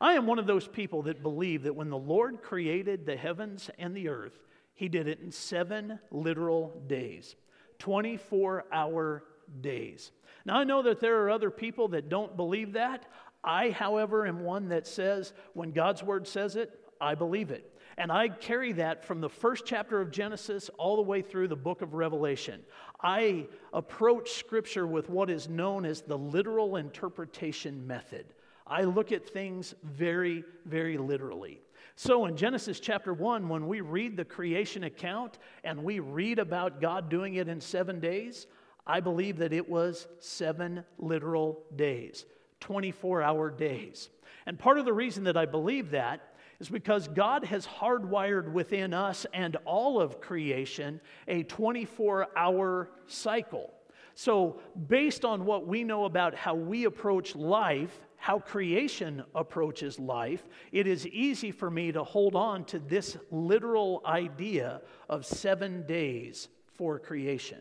I am one of those people that believe that when the Lord created the heavens and the earth, he did it in seven literal days, 24 hour days. Now, I know that there are other people that don't believe that. I, however, am one that says when God's word says it, I believe it. And I carry that from the first chapter of Genesis all the way through the book of Revelation. I approach Scripture with what is known as the literal interpretation method. I look at things very, very literally. So in Genesis chapter 1, when we read the creation account and we read about God doing it in seven days, I believe that it was seven literal days, 24 hour days. And part of the reason that I believe that is because God has hardwired within us and all of creation a 24 hour cycle. So, based on what we know about how we approach life, how creation approaches life, it is easy for me to hold on to this literal idea of seven days for creation.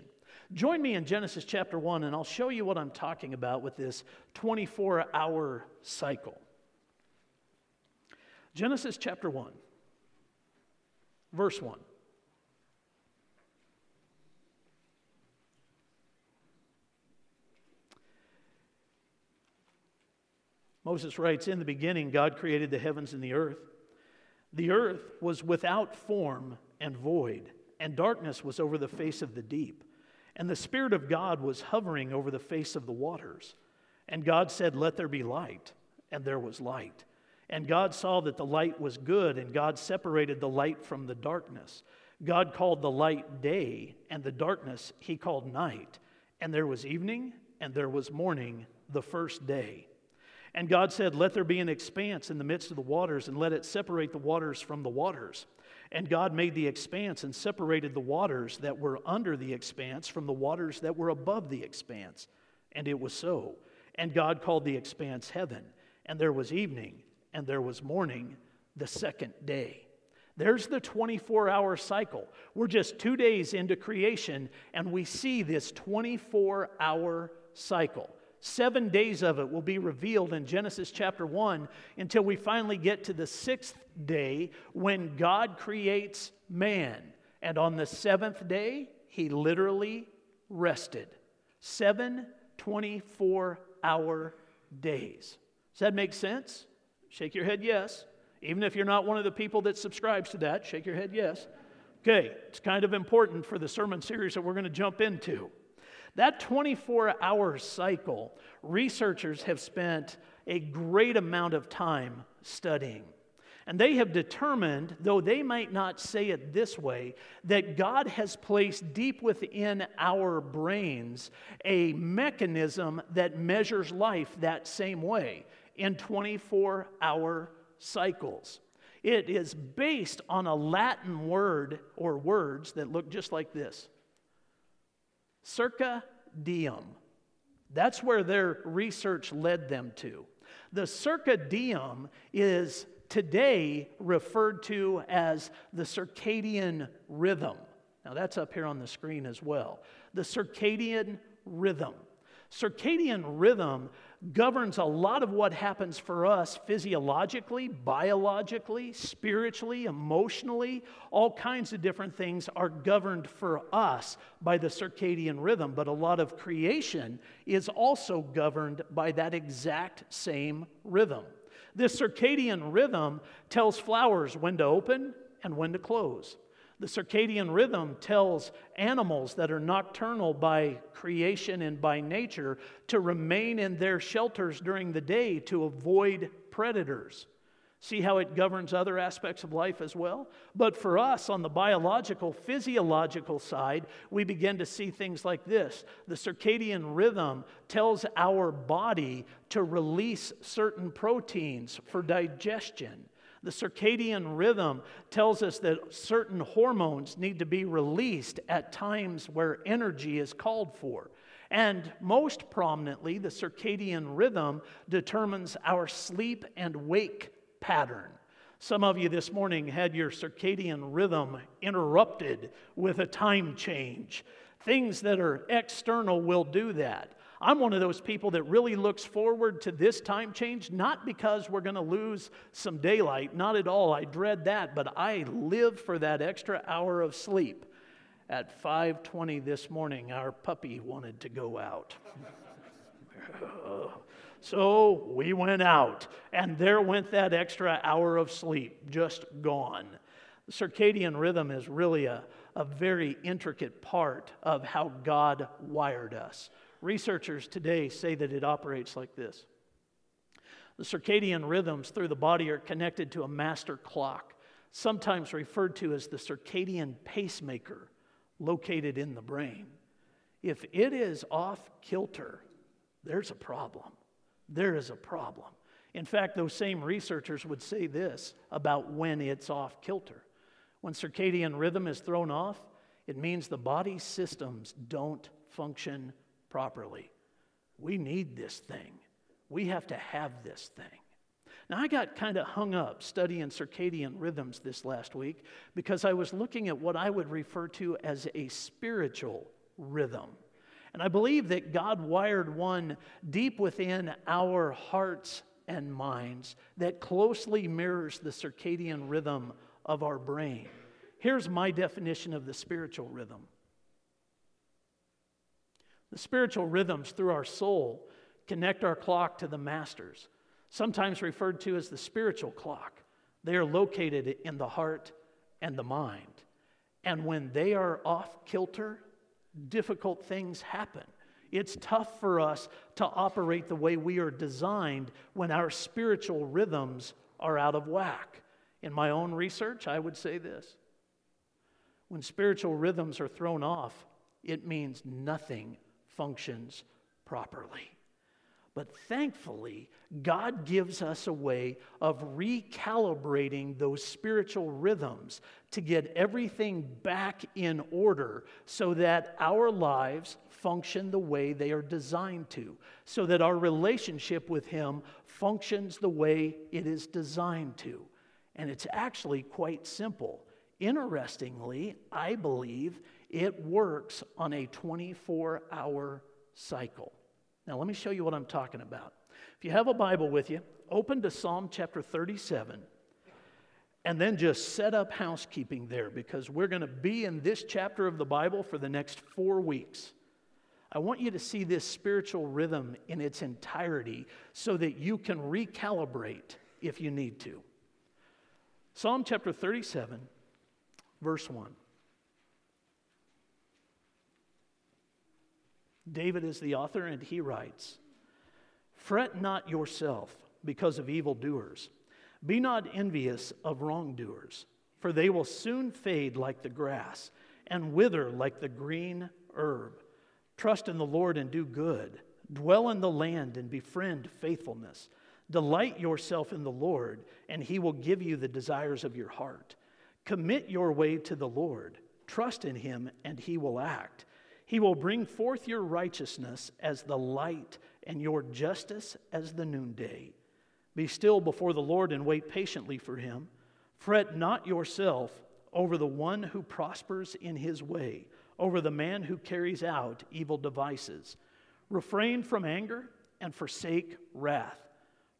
Join me in Genesis chapter 1, and I'll show you what I'm talking about with this 24 hour cycle. Genesis chapter 1, verse 1. Moses writes In the beginning, God created the heavens and the earth. The earth was without form and void, and darkness was over the face of the deep. And the Spirit of God was hovering over the face of the waters. And God said, Let there be light. And there was light. And God saw that the light was good, and God separated the light from the darkness. God called the light day, and the darkness he called night. And there was evening, and there was morning, the first day. And God said, Let there be an expanse in the midst of the waters, and let it separate the waters from the waters. And God made the expanse and separated the waters that were under the expanse from the waters that were above the expanse. And it was so. And God called the expanse heaven. And there was evening, and there was morning the second day. There's the 24 hour cycle. We're just two days into creation, and we see this 24 hour cycle. Seven days of it will be revealed in Genesis chapter 1 until we finally get to the sixth day when God creates man. And on the seventh day, he literally rested. Seven 24 hour days. Does that make sense? Shake your head yes. Even if you're not one of the people that subscribes to that, shake your head yes. Okay, it's kind of important for the sermon series that we're going to jump into. That 24 hour cycle, researchers have spent a great amount of time studying. And they have determined, though they might not say it this way, that God has placed deep within our brains a mechanism that measures life that same way in 24 hour cycles. It is based on a Latin word or words that look just like this circa diem. That's where their research led them to. The circa diem is today referred to as the circadian rhythm. Now, that's up here on the screen as well. The circadian rhythm. Circadian rhythm governs a lot of what happens for us physiologically, biologically, spiritually, emotionally. All kinds of different things are governed for us by the circadian rhythm, but a lot of creation is also governed by that exact same rhythm. This circadian rhythm tells flowers when to open and when to close. The circadian rhythm tells animals that are nocturnal by creation and by nature to remain in their shelters during the day to avoid predators. See how it governs other aspects of life as well? But for us, on the biological, physiological side, we begin to see things like this. The circadian rhythm tells our body to release certain proteins for digestion. The circadian rhythm tells us that certain hormones need to be released at times where energy is called for. And most prominently, the circadian rhythm determines our sleep and wake pattern. Some of you this morning had your circadian rhythm interrupted with a time change. Things that are external will do that. I'm one of those people that really looks forward to this time change, not because we're going to lose some daylight, not at all. I dread that, but I live for that extra hour of sleep. At 5:20 this morning, our puppy wanted to go out. so we went out, and there went that extra hour of sleep, just gone. The circadian rhythm is really a, a very intricate part of how God wired us. Researchers today say that it operates like this the circadian rhythms through the body are connected to a master clock, sometimes referred to as the circadian pacemaker, located in the brain. If it is off kilter, there's a problem. There is a problem. In fact, those same researchers would say this about when it's off kilter. When circadian rhythm is thrown off, it means the body systems don't function properly. We need this thing. We have to have this thing. Now, I got kind of hung up studying circadian rhythms this last week because I was looking at what I would refer to as a spiritual rhythm. And I believe that God wired one deep within our hearts and minds that closely mirrors the circadian rhythm of our brain. Here's my definition of the spiritual rhythm the spiritual rhythms through our soul connect our clock to the master's, sometimes referred to as the spiritual clock. They are located in the heart and the mind. And when they are off kilter, difficult things happen. It's tough for us to operate the way we are designed when our spiritual rhythms are out of whack. In my own research, I would say this when spiritual rhythms are thrown off, it means nothing functions properly. But thankfully, God gives us a way of recalibrating those spiritual rhythms to get everything back in order so that our lives function the way they are designed to, so that our relationship with Him functions the way it is designed to. And it's actually quite simple. Interestingly, I believe it works on a 24 hour cycle. Now, let me show you what I'm talking about. If you have a Bible with you, open to Psalm chapter 37 and then just set up housekeeping there because we're going to be in this chapter of the Bible for the next four weeks. I want you to see this spiritual rhythm in its entirety so that you can recalibrate if you need to. Psalm chapter 37, verse 1. David is the author, and he writes Fret not yourself because of evildoers. Be not envious of wrongdoers, for they will soon fade like the grass and wither like the green herb. Trust in the Lord and do good. Dwell in the land and befriend faithfulness. Delight yourself in the Lord, and he will give you the desires of your heart. Commit your way to the Lord. Trust in him, and he will act. He will bring forth your righteousness as the light and your justice as the noonday. Be still before the Lord and wait patiently for him. Fret not yourself over the one who prospers in his way, over the man who carries out evil devices. Refrain from anger and forsake wrath.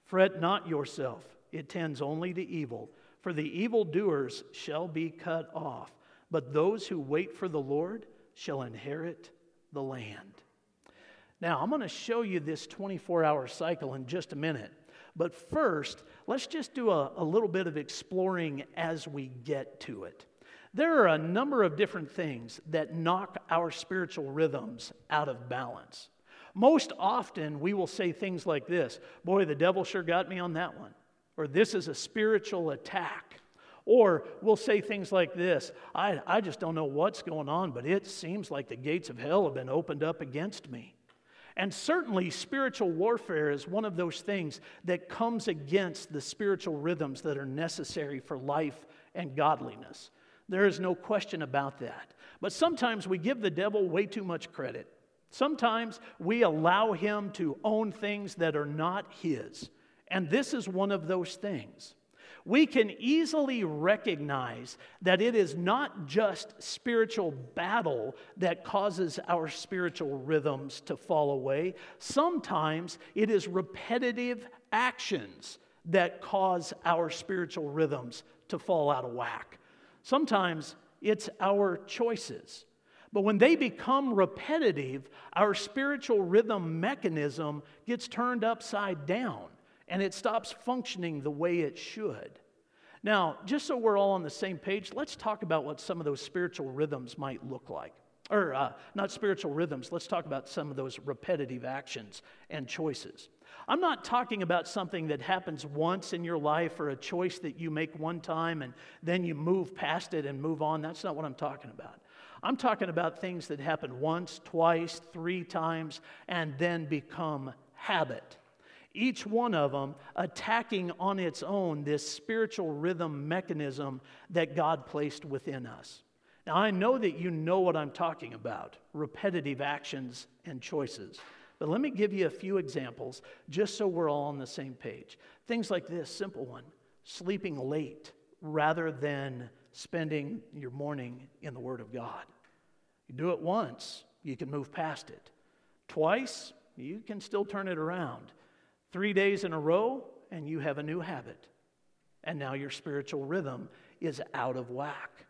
Fret not yourself, it tends only to evil, for the evildoers shall be cut off. But those who wait for the Lord, shall inherit the land. Now, I'm going to show you this 24 hour cycle in just a minute. But first, let's just do a, a, little bit of exploring as we get to it. There are a number of different things that knock our spiritual rhythms out of balance. Most often, we will say things like this Boy, the devil sure got me on that one. Or this is a spiritual attack. Or we'll say things like this I, I just don't know what's going on, but it seems like the gates of hell have been opened up against me. And certainly, spiritual warfare is one of those things that comes against the spiritual rhythms that are necessary for life and godliness. There is no question about that. But sometimes we give the devil way too much credit. Sometimes we allow him to own things that are not his. And this is one of those things. We can easily recognize that it is not just spiritual battle that causes our spiritual rhythms to fall away. Sometimes it is repetitive actions that cause our spiritual rhythms to fall out of whack. Sometimes it's our choices. But when they become repetitive, our spiritual rhythm mechanism gets turned upside down and it stops functioning the way it should. Now, just so we're all on the same page, let's talk about what some of those spiritual rhythms might look like. Or, uh, not spiritual rhythms, let's talk about some of those repetitive actions and choices. I'm not talking about something that happens once in your life or a choice that you make one time and then you move past it and move on. That's not what I'm talking about. I'm talking about things that happen once, twice, three times, and then become habit. Each one of them attacking on its own this spiritual rhythm mechanism that God placed within us. Now, I know that you know what I'm talking about repetitive actions and choices. But let me give you a few examples just so we're all on the same page. Things like this simple one sleeping late rather than spending your morning in the Word of God. You do it once, you can move past it. Twice, you can still turn it around. Three days in a row, and you have a new habit. And now your spiritual rhythm is out of whack.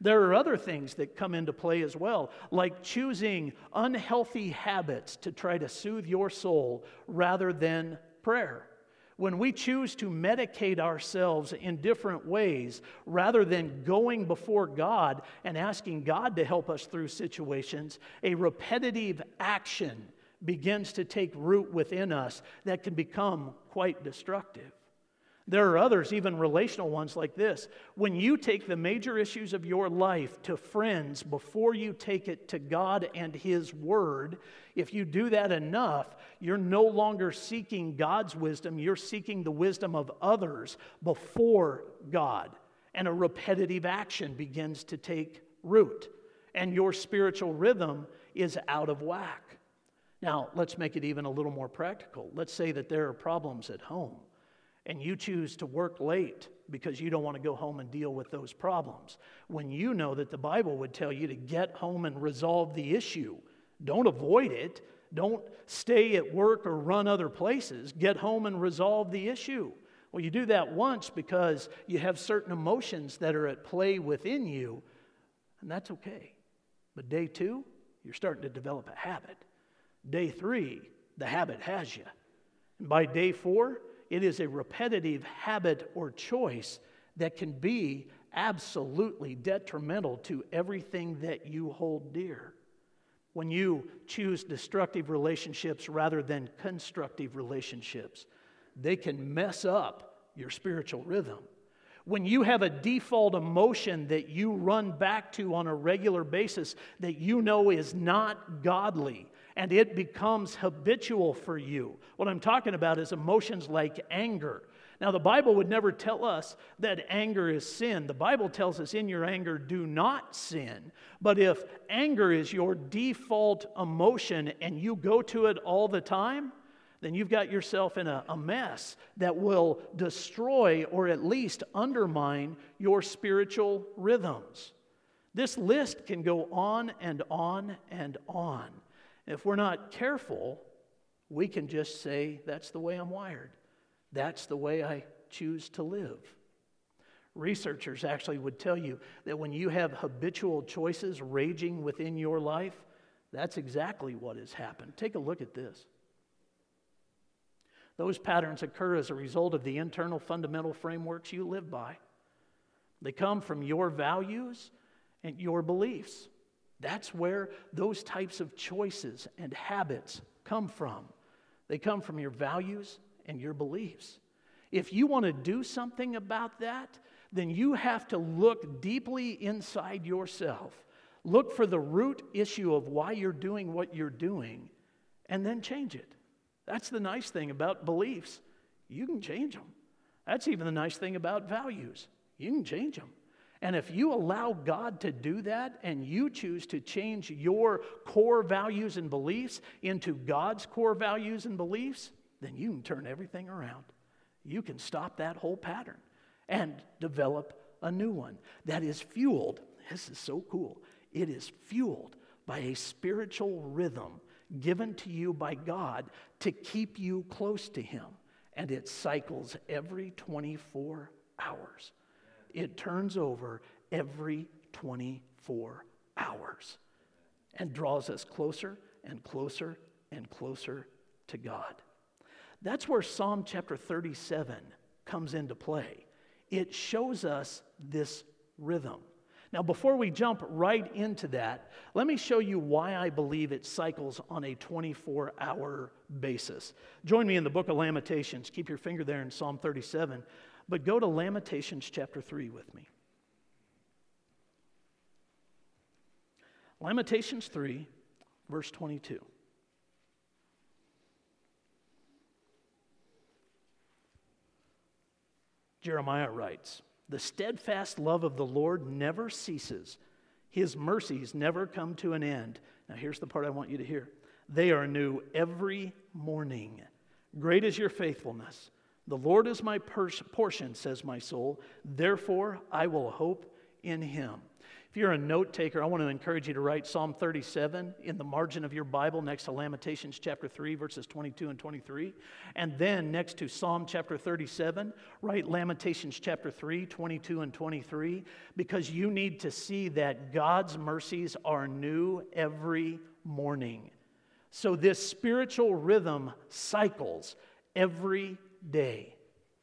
There are other things that come into play as well, like choosing unhealthy habits to try to soothe your soul rather than prayer when we choose to medicate ourselves in different ways rather than going before God and asking God to help us through situations, a repetitive action begins to take root within us that can become quite destructive. There are others, even relational ones like this. When you take the major issues of your life to friends before you take it to God and His Word, if you do that enough, you're no longer seeking God's wisdom, you're seeking the wisdom of others before God. And a repetitive action begins to take root, and your spiritual rhythm is out of whack. Now, let's make it even a little more practical. Let's say that there are problems at home and you choose to work late because you don't want to go home and deal with those problems, when you know that the Bible would tell you to get home and resolve the issue, don't avoid it. Don't stay at work or run other places. Get home and resolve the issue. Well, you do that once because you have certain emotions that are at play within you, and that's okay. But day two, you're starting to develop a habit. Day three, the habit has you. And by day four, it is a repetitive habit or choice that can be absolutely detrimental to everything that you hold dear. When you choose destructive relationships rather than constructive relationships, they can mess up your spiritual rhythm. When you have a default emotion that you run back to on a regular basis that you know is not godly, and it becomes habitual for you. What I'm talking about is emotions like anger. Now, the Bible would never tell us that anger is sin. The Bible tells us in your anger, do not sin. But if anger is your default emotion and you go to it all the time, then you've got yourself in a, a mess that will destroy or at least undermine your spiritual rhythms. This list can go on and on and on. If we're not careful, we can just say, That's the way I'm wired. That's the way I choose to live. Researchers actually would tell you that when you have habitual choices raging within your life, that's exactly what has happened. Take a look at this. Those patterns occur as a result of the internal fundamental frameworks you live by. They come from your values and your beliefs. That's where those types of choices and habits come from. They come from your values and your beliefs. If you want to do something about that, then you have to look deeply inside yourself. Look for the root issue of why you're doing what you're doing and then change it. That's the nice thing about beliefs. You can change them. That's even the nice thing about values. You can change them. And if you allow God to do that and you choose to change your core values and beliefs into God's core values and beliefs, then you can turn everything around. You can stop that whole pattern. and develop a new one that is fueled. This is so cool. It is fueled by a spiritual rhythm given to you by God to keep you close to Him. And it cycles every 24 hours. It turns over every 24 hours and draws us closer and closer and closer to God. That's where Psalm chapter 37 comes into play. It shows us this rhythm. Now, before we jump right into that, let me show you why I believe it cycles on a 24 hour basis. Join me in the book of Lamentations. Keep your finger there in Psalm 37, but go to Lamentations chapter 3 with me. Lamentations 3, verse 22. Jeremiah writes, The steadfast love of the Lord never ceases, his mercies never come to an end. Now, here's the part I want you to hear they are new every morning. Great is your faithfulness. The Lord is my portion, says my soul. Therefore, I will hope in him. If you're a note taker, I want to encourage you to write Psalm 37 in the margin of your Bible next to Lamentations chapter 3, verses 22 and 23. And then next to Psalm chapter 37, write Lamentations chapter 3, 22 and 23, because you need to see that God's mercies are new every morning. So this spiritual rhythm cycles every day.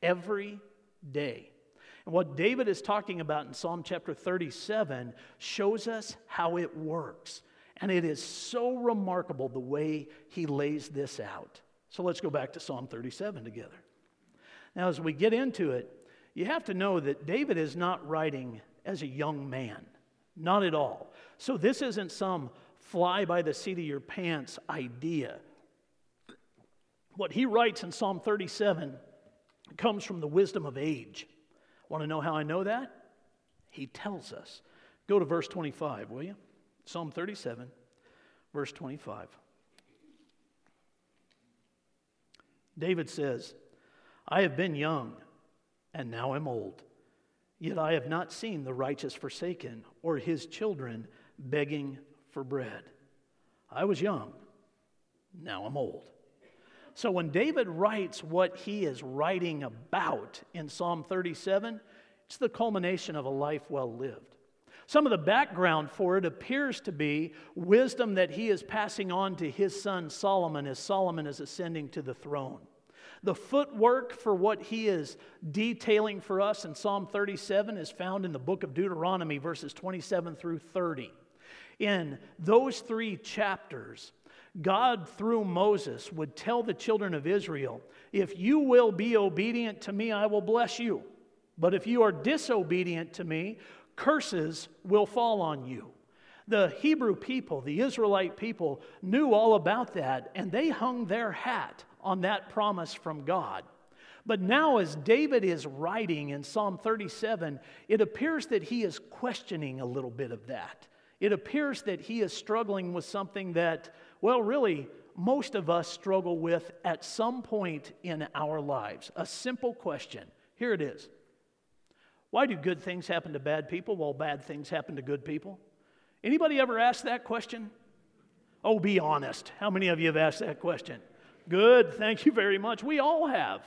Every day. And what David is talking about in Psalm chapter 37 shows us how it works. And it is so remarkable the way he lays this out. So let's go back to Psalm 37 together. Now, as we get into it, you have to know that David is not writing as a young man, not at all. So this isn't some fly by the seat of your pants idea. What he writes in Psalm 37 comes from the wisdom of age. Want to know how I know that? He tells us. Go to verse 25, will you? Psalm 37, verse 25. David says, I have been young, and now I'm old. Yet I have not seen the righteous forsaken, or his children begging for bread. I was young, now I'm old. So when David writes what he is writing about in Psalm 37, it's the culmination of a life well lived. Some of the background for it appears to be wisdom that he is passing on to his son Solomon as Solomon is ascending to the throne. The footwork for what he is detailing for us in Psalm 37 is found in the book of Deuteronomy, verses 27 through 30. In those three chapters, God, through Moses, would tell the children of Israel, If you will be obedient to me, I will bless you. But if you are disobedient to me, curses will fall on you. The Hebrew people, the Israelite people, knew all about that, and they hung their hat on that promise from God. But now, as David is writing in Psalm 37, it appears that he is questioning a little bit of that. It appears that he is struggling with something that well, really, most of us struggle with at some point in our lives. A simple question. Here it is Why do good things happen to bad people while bad things happen to good people? Anybody ever asked that question? Oh, be honest. How many of you have asked that question? Good, thank you very much. We all have.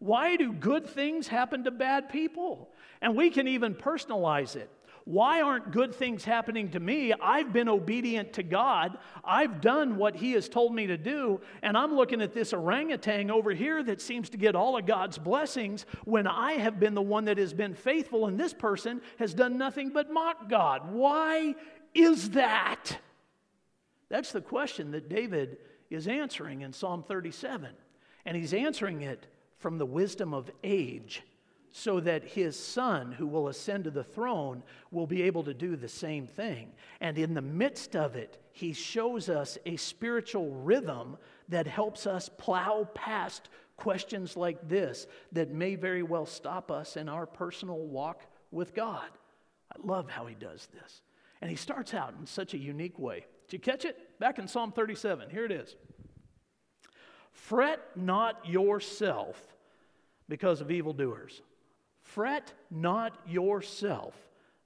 Why do good things happen to bad people? And we can even personalize it. Why aren't good things happening to me? I've been obedient to God. I've done what He has told me to do. And I'm looking at this orangutan over here that seems to get all of God's blessings when I have been the one that has been faithful, and this person has done nothing but mock God. Why is that? That's the question that David is answering in Psalm 37. And he's answering it from the wisdom of age so that his son, who will ascend to the throne, will be able to do the same thing. And in the midst of it, he shows us a spiritual rhythm that helps us plow past questions like this that may very well stop us in our personal walk with God. I love how he does this. And he starts out in such a unique way. Did you catch it? Back in Psalm 37, here it is. Fret not yourself because of evildoers Fret not yourself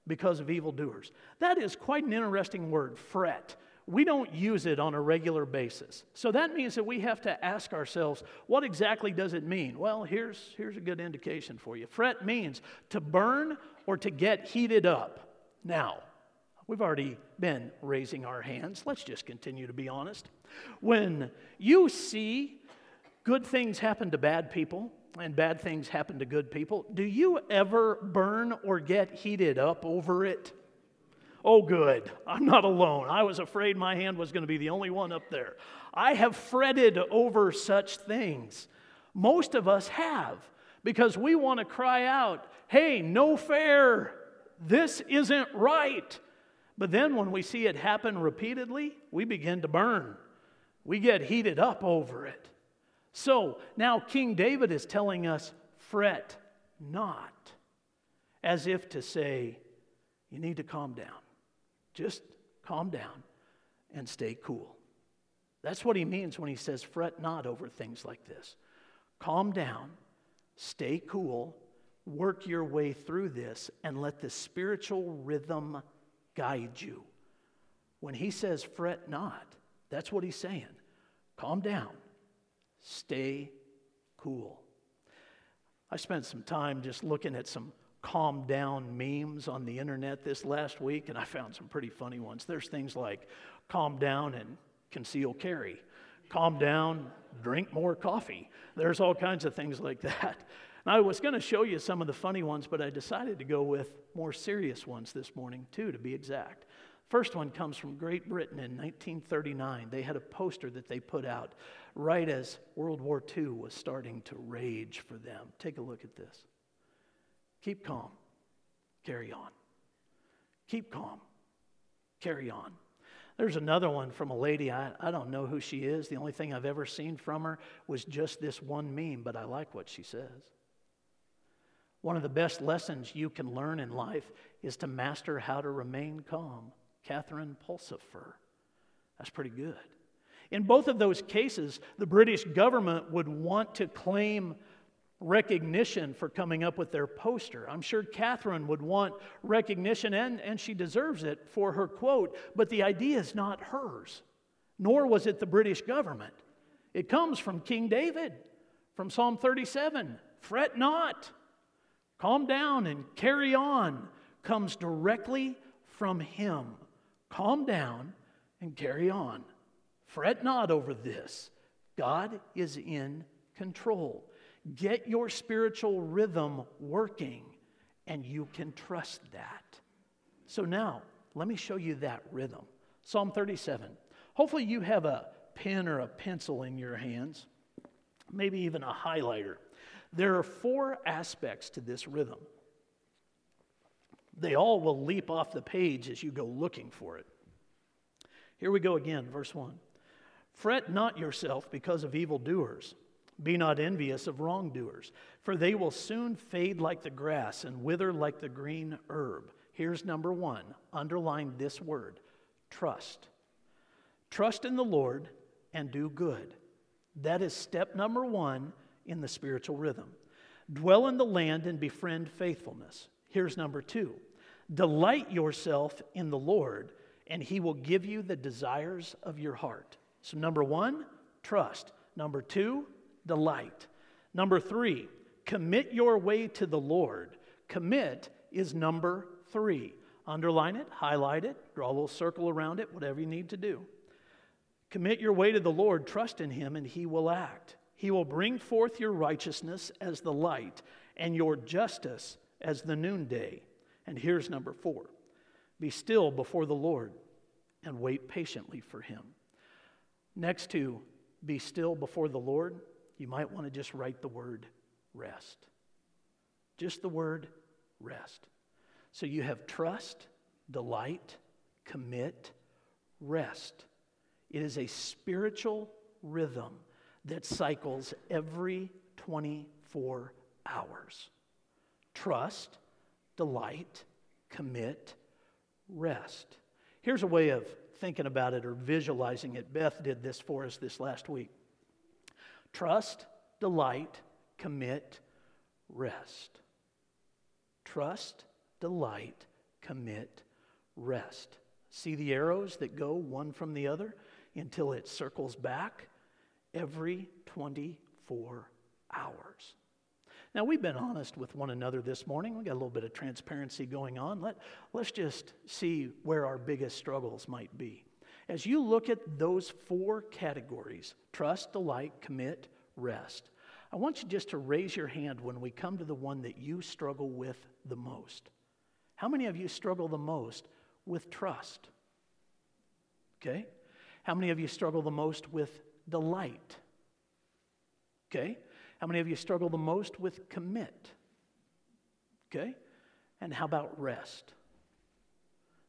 because of evildoers. That is quite an interesting word, fret. We don't use it on a regular basis. So that means that we have to ask ourselves, what exactly does it mean? Well, here's, here's a good indication for you. Fret means to burn or to get heated up. Now, we've already been raising our hands. Let's just continue to be honest. When you see good things happen to bad people, and bad things happen to good people, do you ever burn or get heated up over it? Oh, good. I'm not alone. I was afraid my hand was going to be the only one up there. I have fretted over such things. Most of us have because we want to cry out, hey, no fair. This isn't right. But then when we see it happen repeatedly, we begin to burn. We get heated up over it. So now King David is telling us, fret not, as if to say, you need to calm down. Just calm down and stay cool. That's what he means when he says, fret not over things like this. Calm down, stay cool, work your way through this, and let the spiritual rhythm guide you. When he says, fret not, that's what he's saying. Calm down, stay cool. I spent some time just looking at some calm down memes on the internet this last week, and I found some pretty funny ones. There's things like calm down and conceal carry, calm down, drink more coffee. There's all kinds of things like that. And I was going to show you some of the funny ones, but I decided to go with more serious ones this morning, two, to be exact. First one comes from Great Britain in 1939. They had a poster that they put out right as World War II was starting to rage for them. Take a look at this. Keep calm. Carry on. Keep calm. Carry on. There's another one from a lady. I, I don't know who she is. The only thing I've ever seen from her was just this one meme, but I like what she says. One of the best lessons you can learn in life is to master how to remain calm. Catherine Pulsifer. That's pretty good. In both of those cases, the British government would want to claim recognition for coming up with their poster. I'm sure Catherine would want recognition, and, and she deserves it for her quote, but the idea is not hers, nor was it the British government. It comes from King David, from Psalm 37 Fret not, calm down, and carry on, comes directly from him. Calm down and carry on. Fret not over this. God is in control. Get your spiritual rhythm working, and you can trust that. So now, let me show you that rhythm. Psalm 37. Hopefully, you have a pen or a pencil in your hands, maybe even a highlighter. There are four aspects to this rhythm. They all will leap off the page as you go looking for it. Here we go again, verse 1. Fret not yourself because of evildoers be not envious of wrongdoers, for they will soon fade like the grass and wither like the green herb. Here's number one underline this word trust. Trust in the Lord and do good. That is step number one in the spiritual rhythm. Dwell in the land and befriend faithfulness. Here's number two delight yourself in the Lord, and he will give you the desires of your heart. So, number one, trust. Number two, delight. Number three, commit your way to the Lord. Commit is number three. Underline it, highlight it, draw a little circle around it, whatever you need to do. Commit your way to the Lord, trust in Him, and He will act. He will bring forth your righteousness as the light and your justice as the noonday. And here's number four be still before the Lord and wait patiently for Him. Next to be still before the Lord, you might want to just write the word rest. Just the word rest. So you have trust, delight, commit, rest. It is a spiritual rhythm that cycles every 24 hours. Trust, delight, commit, rest. Here's a way of thinking about it or visualizing it. Beth did this for us this last week. Trust, delight, commit, rest. trust, delight, commit, rest. See the arrows that go one from the other until it circles back every 24 hours. Now, we've been honest with one another this morning. We got a little bit of transparency going on. Let, let's just see where our biggest struggles might be. As you look at those four categories trust, delight, commit, rest I want you just to raise your hand when we come to the one that you struggle with the most. How many of you struggle the most with trust? Okay? How many of you struggle the most with delight? Okay? How many of you struggle the most with commit? Okay? And how about rest?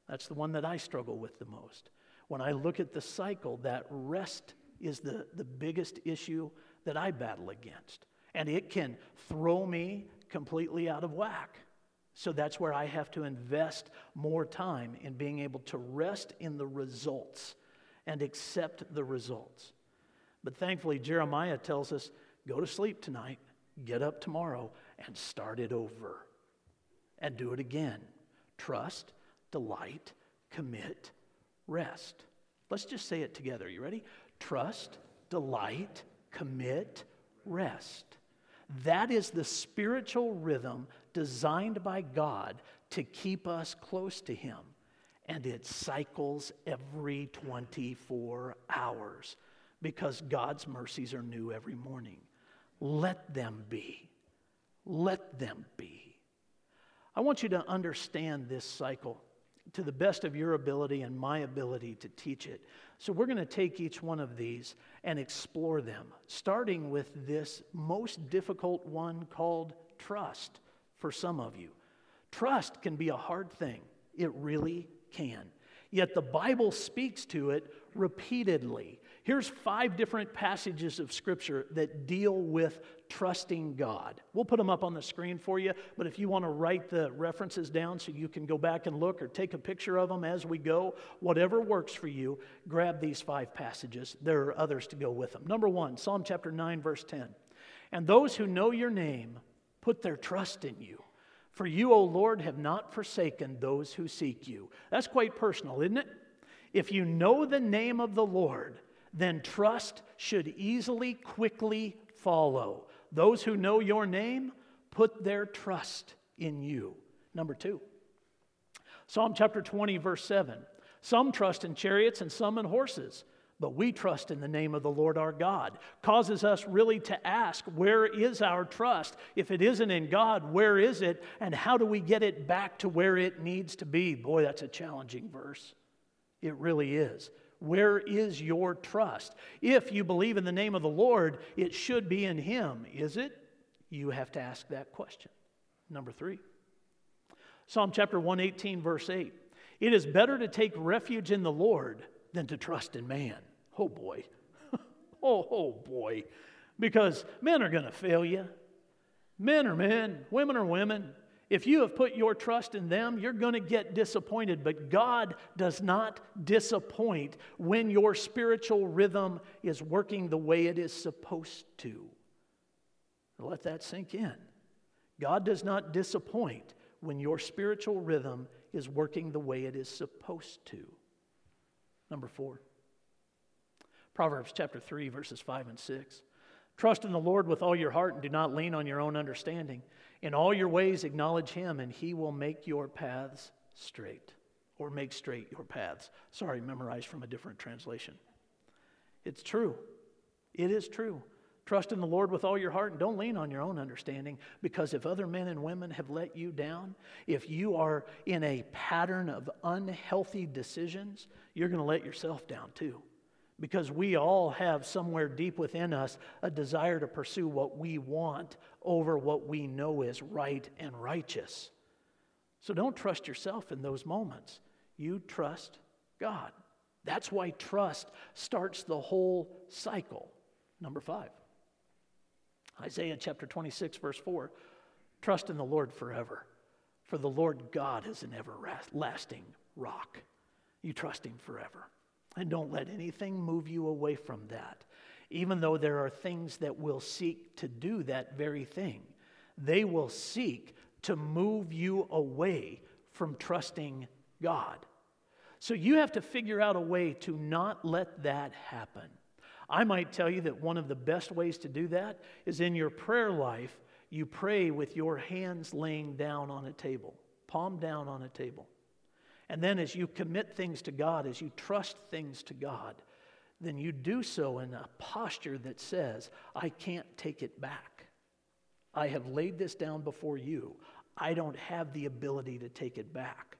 That's the one that I struggle with the most. When I look at the cycle, that rest is the, the biggest issue that I battle against. And it can throw me completely out of whack. So that's where I have to invest more time in being able to rest in the results and accept the results. But thankfully, Jeremiah tells us go to sleep tonight, get up tomorrow, and start it over. And do it again. Trust, delight, commit, rest. Let's just say it together. You ready? Trust, delight, commit, rest. That is the spiritual rhythm designed by God to keep us close to Him. And it cycles every 24 hours because God's mercies are new every morning. Let them be. Let them be. I want you to understand this cycle to the best of your ability and my ability to teach it. So, we're going to take each one of these and explore them, starting with this most difficult one called trust for some of you. Trust can be a hard thing, it really can. Yet the Bible speaks to it repeatedly. Here's five different passages of Scripture that deal with trusting God. We'll put them up on the screen for you, but if you want to write the references down so you can go back and look or take a picture of them as we go, whatever works for you, grab these five passages. There are others to go with them. Number one, Psalm chapter 9, verse 10. And those who know your name put their trust in you. For you, O Lord, have not forsaken those who seek you. That's quite personal, isn't it? If you know the name of the Lord, then trust should easily, quickly follow. Those who know your name put their trust in you. Number two, Psalm chapter 20, verse 7. Some trust in chariots and some in horses, but we trust in the name of the Lord our God. Causes us really to ask, where is our trust? If it isn't in God, where is it? And how do we get it back to where it needs to be? Boy, that's a challenging verse. It really is. Where is your trust? If you believe in the name of the Lord, it should be in Him, is it? You have to ask that question. Number three Psalm chapter 118, verse 8. It is better to take refuge in the Lord than to trust in man. Oh boy. oh, oh boy. Because men are going to fail you. Men are men, women are women. If you have put your trust in them, you're going to get disappointed. But God does not disappoint when your spiritual rhythm is working the way it is supposed to. Let that sink in. God does not disappoint when your spiritual rhythm is working the way it is supposed to. Number four, Proverbs chapter 3, verses 5 and 6. Trust in the Lord with all your heart and do not lean on your own understanding. In all your ways, acknowledge him, and he will make your paths straight, or make straight your paths. Sorry, memorized from a different translation. It's true. It is true. Trust in the Lord with all your heart and don't lean on your own understanding because if other men and women have let you down, if you are in a pattern of unhealthy decisions, you're going to let yourself down too because we all have somewhere deep within us a desire to pursue what we want over what we know is right and righteous. So don't trust yourself in those moments. You trust God. That's why trust starts the whole cycle. Number five, Isaiah chapter 26, verse 4 Trust in the Lord forever, for the Lord God is an everlasting rock. You trust Him forever. And don't let anything move you away from that. Even though there are things that will seek to do that very thing, they will seek to move you away from trusting God. So you have to figure out a way to not let that happen. I might tell you that one of the best ways to do that is in your prayer life, you pray with your hands laying down on a table, palm down on a table. And then as you commit things to God, as you trust things to God, then you do so in a posture that says, I can't take it back. I have laid this down before you. I don't have the ability to take it back.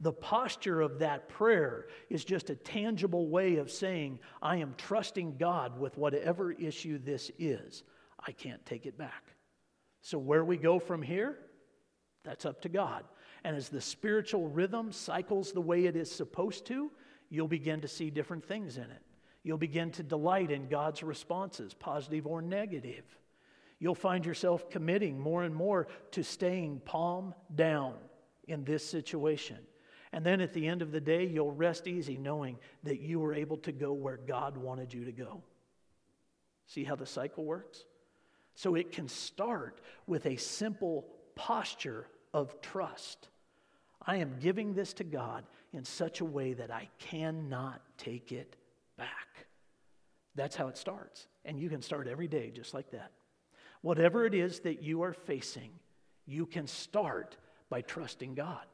The posture of that prayer is just a tangible way of saying, I am trusting God with whatever issue this is. I can't take it back. So, where we go from here, that's up to God. And as the spiritual rhythm cycles the way it is supposed to, you'll begin to see different things in it. You'll begin to delight in God's responses, positive or negative. You'll find yourself committing more and more to staying palm down in this situation. And then at the end of the day, you'll rest easy knowing that you were able to go where God wanted you to go. See how the cycle works? So it can start with a simple posture of trust. I am giving this to God in such a way that I cannot take it back. That's how it starts. And you can start every day just like that. Whatever it is that you are facing, you can start by trusting God.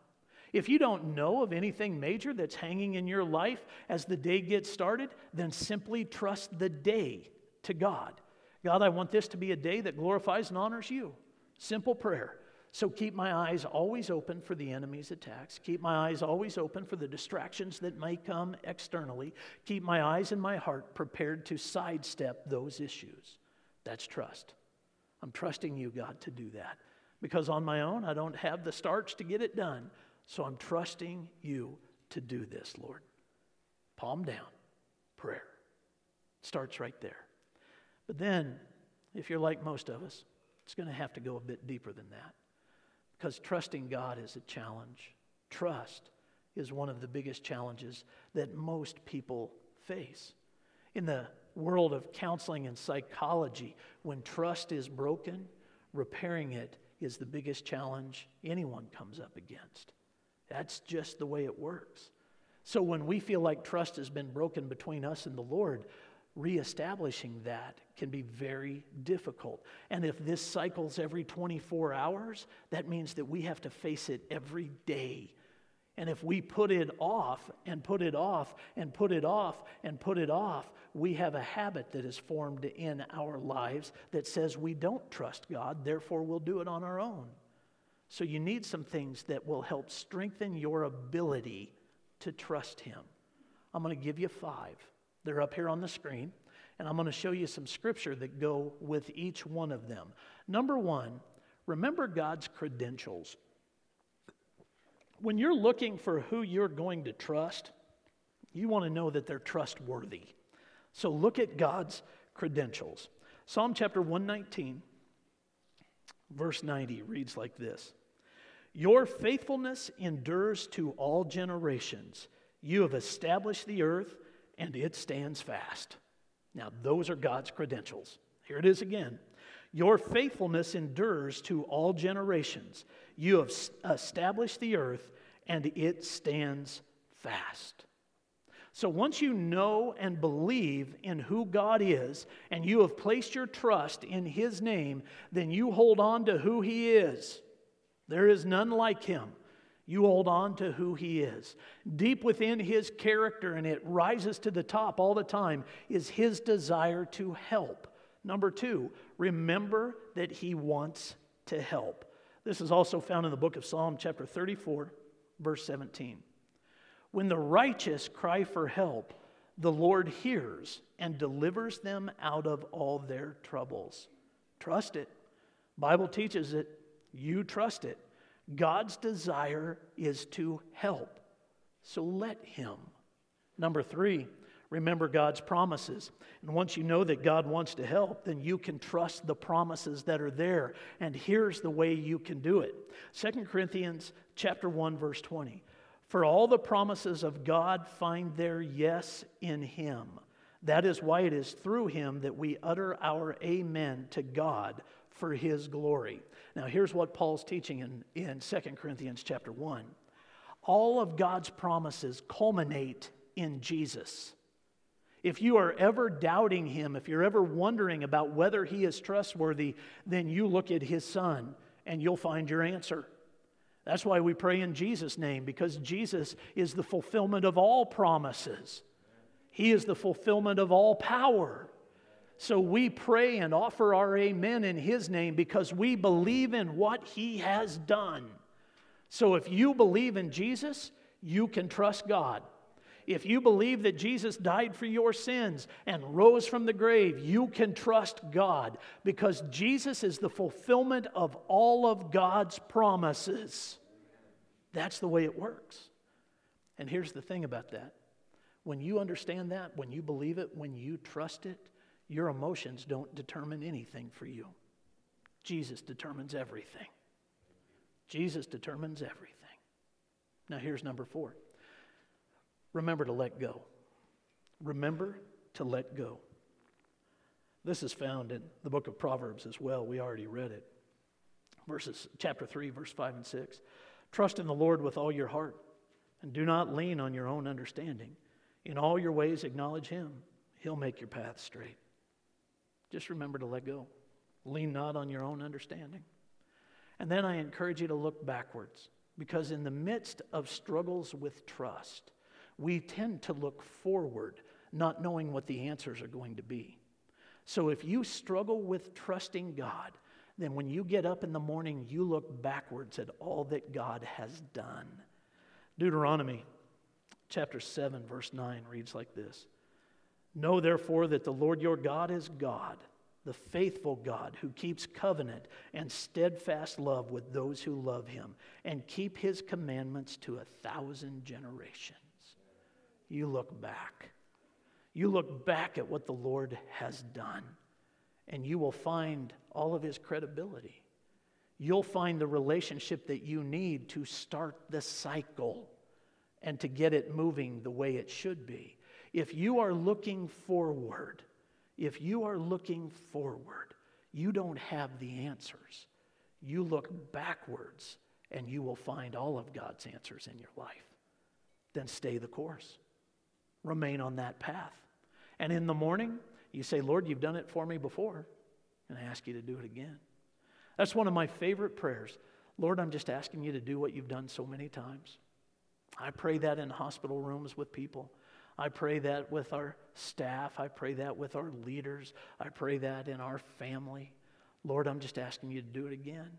If you don't know of anything major that's hanging in your life as the day gets started, then simply trust the day to God. God, I want this to be a day that glorifies and honors you. Simple prayer. So keep my eyes always open for the enemy's attacks. Keep my eyes always open for the distractions that may come externally. Keep my eyes and my heart prepared to sidestep those issues. That's trust. I'm trusting you, God, to do that. Because on my own, I don't have the starch to get it done. So I'm trusting you to do this, Lord. Palm down, prayer. Starts right there. But then, if you're like most of us, it's going to have to go a bit deeper than that. Because trusting God is a challenge. Trust is one of the biggest challenges that most people face. In the world of counseling and psychology, when trust is broken, repairing it is the biggest challenge anyone comes up against. That's just the way it works. So when we feel like trust has been broken between us and the Lord, reestablishing that can be very difficult. And if this cycles every 24 hours, that means that we have to face it every day. And if we put it off and put it off and put it off and put it off, we have a habit that is formed in our lives that says we don't trust God, therefore we'll do it on our own. So you need some things that will help strengthen your ability to trust Him. I'm going to give you five. They're up here on the screen, and I'm going to show you some scripture that go with each one of them. Number one, remember God's credentials. When you're looking for who you're going to trust, you want to know that they're trustworthy. So look at God's credentials. Psalm chapter 119, verse 90 reads like this Your faithfulness endures to all generations. You have established the earth and it stands fast. Now, those are God's credentials. Here it is again. Your faithfulness endures to all generations. You have established the earth, and it stands fast. So once you know and believe in who God is, and you have placed your trust in His name, then you hold on to who He is. There is none like Him. You hold on to who He is. Deep within His character, and it rises to the top all the time, is His desire to help. Number two, remember that He wants to help. This is also found in the book of Psalm, chapter 34, verse 17. When the righteous cry for help, the Lord hears and delivers them out of all their troubles. Trust it. Bible teaches it. You trust it. God's desire is to help. So let Him. Number three, remember God's promises. And once you know that God wants to help, then you can trust the promises that are there. And here's the way you can do it. 2 Corinthians chapter 1 verse 20. For all the promises of God find their yes in him. That is why it is through him that we utter our amen to God for his glory. Now, here's what Paul's teaching in, in 2 Corinthians chapter 1. All of God's promises culminate in Jesus. If you are ever doubting him, if you're ever wondering about whether he is trustworthy, then you look at his son and you'll find your answer. That's why we pray in Jesus' name, because Jesus is the fulfillment of all promises. He is the fulfillment of all power. So we pray and offer our amen in His name because we believe in what He has done. So if you believe in Jesus, you can trust God. If you believe that Jesus died for your sins and rose from the grave, you can trust God because Jesus is the fulfillment of all of God's promises. That's the way it works. And here's the thing about that when you understand that, when you believe it, when you trust it, your emotions don't determine anything for you. Jesus determines everything. Jesus determines everything. Now, here's number four remember to let go. Remember to let go. This is found in the book of Proverbs as well. We already read it. Verses chapter 3 verse 5 and 6. Trust in the Lord with all your heart and do not lean on your own understanding. In all your ways acknowledge him. He'll make your path straight. Just remember to let go. Lean not on your own understanding. And then I encourage you to look backwards because in the midst of struggles with trust, we tend to look forward, not knowing what the answers are going to be. So if you struggle with trusting God, then when you get up in the morning, you look backwards at all that God has done. Deuteronomy chapter 7, verse 9 reads like this Know therefore that the Lord your God is God, the faithful God who keeps covenant and steadfast love with those who love him and keep his commandments to a thousand generations. You look back. You look back at what the Lord has done, and you will find all of his credibility. You'll find the relationship that you need to start the cycle and to get it moving the way it should be. If you are looking forward, if you are looking forward, you don't have the answers. You look backwards and you will find all of God's answers in your life. Then stay the course, remain on that path. And in the morning, you say, Lord, you've done it for me before, and I ask you to do it again. That's one of my favorite prayers. Lord, I'm just asking you to do what you've done so many times. I pray that in hospital rooms with people. I pray that with our staff. I pray that with our leaders. I pray that in our family. Lord, I'm just asking you to do it again.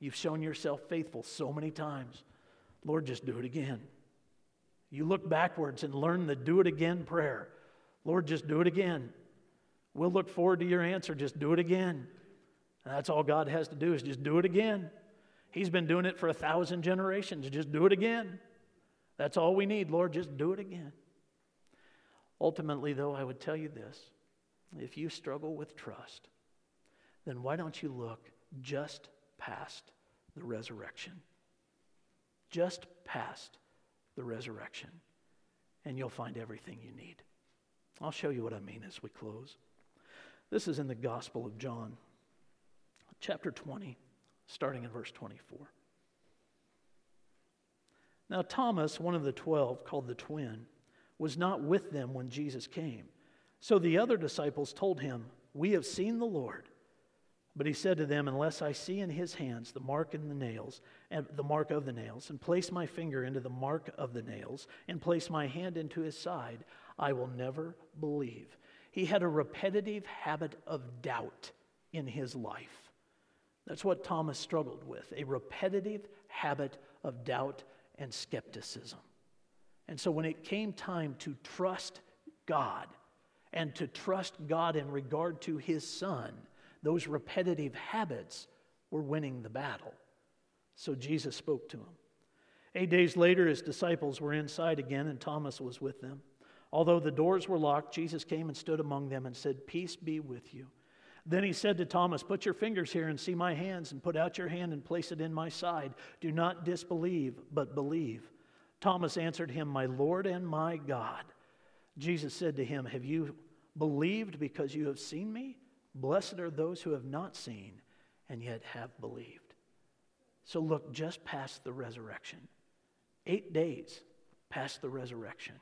You've shown yourself faithful so many times. Lord, just do it again. You look backwards and learn the do it again prayer. Lord, just do it again. We'll look forward to your answer. Just do it again. And that's all God has to do is just do it again. He's been doing it for a thousand generations. Just do it again. That's all we need, Lord. Just do it again. Ultimately, though, I would tell you this if you struggle with trust, then why don't you look just past the resurrection? Just past the resurrection, and you'll find everything you need. I'll show you what I mean as we close. This is in the Gospel of John, chapter 20, starting in verse 24. Now, Thomas, one of the twelve, called the twin, was not with them when Jesus came. So the other disciples told him, We have seen the Lord. But he said to them, Unless I see in his hands the mark in the nails, and the mark of the nails, and place my finger into the mark of the nails, and place my hand into his side, I will never believe. He had a repetitive habit of doubt in his life. That's what Thomas struggled with a repetitive habit of doubt and skepticism. And so when it came time to trust God and to trust God in regard to his son, those repetitive habits were winning the battle. So Jesus spoke to him. Eight days later, his disciples were inside again, and Thomas was with them. Although the doors were locked, Jesus came and stood among them and said, Peace be with you. Then he said to Thomas, Put your fingers here and see my hands, and put out your hand and place it in my side. Do not disbelieve, but believe. Thomas answered him, My Lord and my God. Jesus said to him, Have you believed because you have seen me? Blessed are those who have not seen and yet have believed. So look just past the resurrection. Eight days past the resurrection,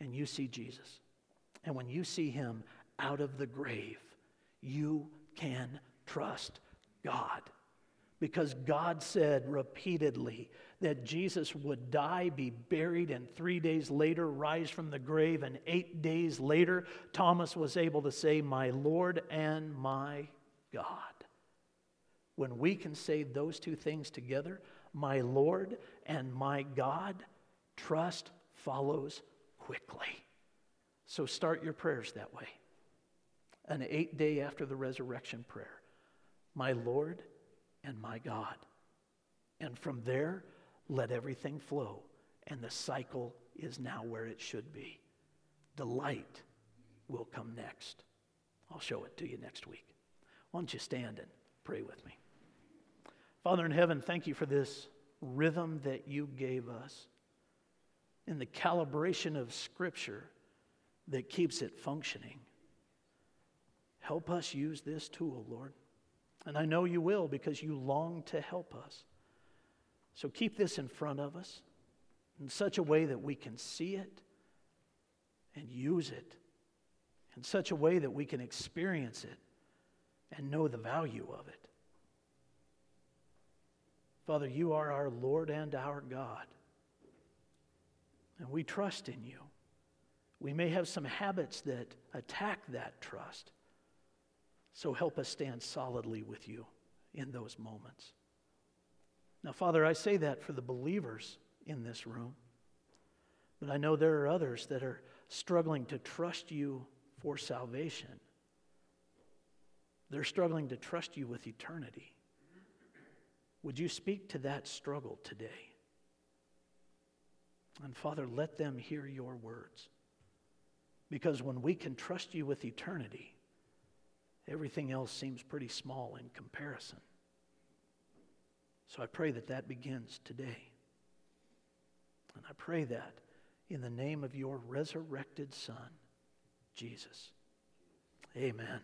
and you see Jesus. And when you see him out of the grave, you can trust God. Because God said repeatedly that Jesus would die, be buried, and three days later rise from the grave. And eight days later, Thomas was able to say, My Lord and my God. When we can say those two things together, my Lord and my God, trust follows quickly. So start your prayers that way. An eight day after the resurrection prayer, my Lord and my God. And from there, let everything flow. And the cycle is now where it should be. Delight will come next. I'll show it to you next week. Why don't you stand and pray with me? Father in heaven, thank you for this rhythm that you gave us in the calibration of Scripture that keeps it functioning. Help us use this tool, Lord. And I know you will because you long to help us. So keep this in front of us in such a way that we can see it and use it, in such a way that we can experience it and know the value of it. Father, you are our Lord and our God, and we trust in you. We may have some habits that attack that trust. So help us stand solidly with you in those moments. Now, Father, I say that for the believers in this room, but I know there are others that are struggling to trust you for salvation. They're struggling to trust you with eternity. Would you speak to that struggle today? And Father, let them hear your words. Because when we can trust you with eternity, everything else seems pretty small in comparison. So I pray that that begins today. And I pray that in the name of your resurrected Son, Jesus. Amen.